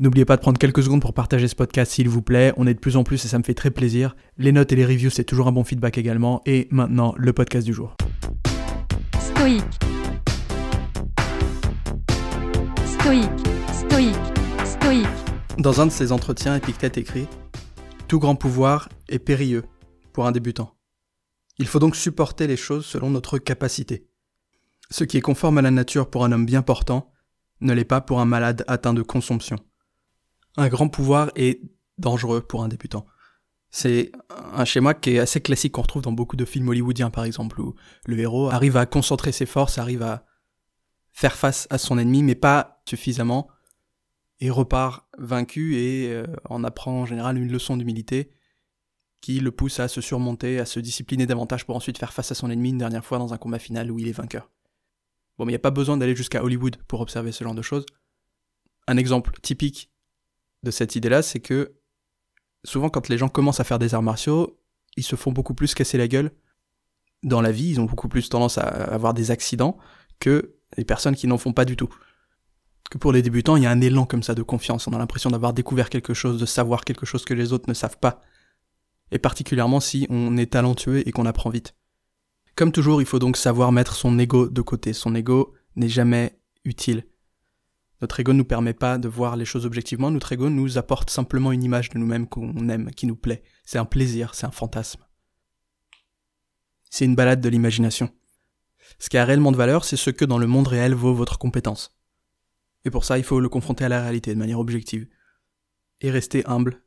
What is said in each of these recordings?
N'oubliez pas de prendre quelques secondes pour partager ce podcast s'il vous plaît. On est de plus en plus et ça me fait très plaisir. Les notes et les reviews, c'est toujours un bon feedback également. Et maintenant, le podcast du jour. Stoïque. Stoïque. Stoïque. Stoïque. Dans un de ses entretiens, Épictète écrit Tout grand pouvoir est périlleux pour un débutant. Il faut donc supporter les choses selon notre capacité. Ce qui est conforme à la nature pour un homme bien portant ne l'est pas pour un malade atteint de consomption. Un grand pouvoir est dangereux pour un débutant. C'est un schéma qui est assez classique qu'on retrouve dans beaucoup de films hollywoodiens par exemple, où le héros arrive à concentrer ses forces, arrive à faire face à son ennemi, mais pas suffisamment, et repart vaincu et euh, en apprend en général une leçon d'humilité qui le pousse à se surmonter, à se discipliner davantage pour ensuite faire face à son ennemi une dernière fois dans un combat final où il est vainqueur. Bon, mais il n'y a pas besoin d'aller jusqu'à Hollywood pour observer ce genre de choses. Un exemple typique de cette idée-là, c'est que souvent quand les gens commencent à faire des arts martiaux, ils se font beaucoup plus casser la gueule dans la vie, ils ont beaucoup plus tendance à avoir des accidents que les personnes qui n'en font pas du tout. Que pour les débutants, il y a un élan comme ça de confiance, on a l'impression d'avoir découvert quelque chose, de savoir quelque chose que les autres ne savent pas. Et particulièrement si on est talentueux et qu'on apprend vite. Comme toujours, il faut donc savoir mettre son ego de côté. Son ego n'est jamais utile. Notre ego ne nous permet pas de voir les choses objectivement, notre ego nous apporte simplement une image de nous-mêmes qu'on aime, qui nous plaît. C'est un plaisir, c'est un fantasme. C'est une balade de l'imagination. Ce qui a réellement de valeur, c'est ce que dans le monde réel vaut votre compétence. Et pour ça, il faut le confronter à la réalité de manière objective. Et rester humble.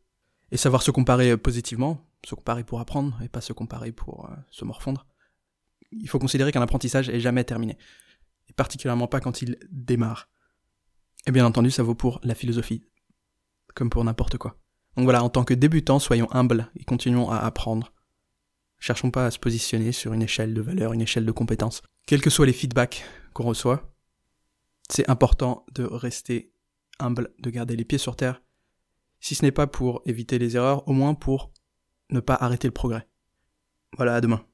Et savoir se comparer positivement, se comparer pour apprendre, et pas se comparer pour euh, se morfondre. Il faut considérer qu'un apprentissage est jamais terminé. Et particulièrement pas quand il démarre. Et bien entendu, ça vaut pour la philosophie. Comme pour n'importe quoi. Donc voilà, en tant que débutant, soyons humbles et continuons à apprendre. Cherchons pas à se positionner sur une échelle de valeur, une échelle de compétences. Quels que soient les feedbacks qu'on reçoit, c'est important de rester humble, de garder les pieds sur terre. Si ce n'est pas pour éviter les erreurs, au moins pour ne pas arrêter le progrès. Voilà, à demain.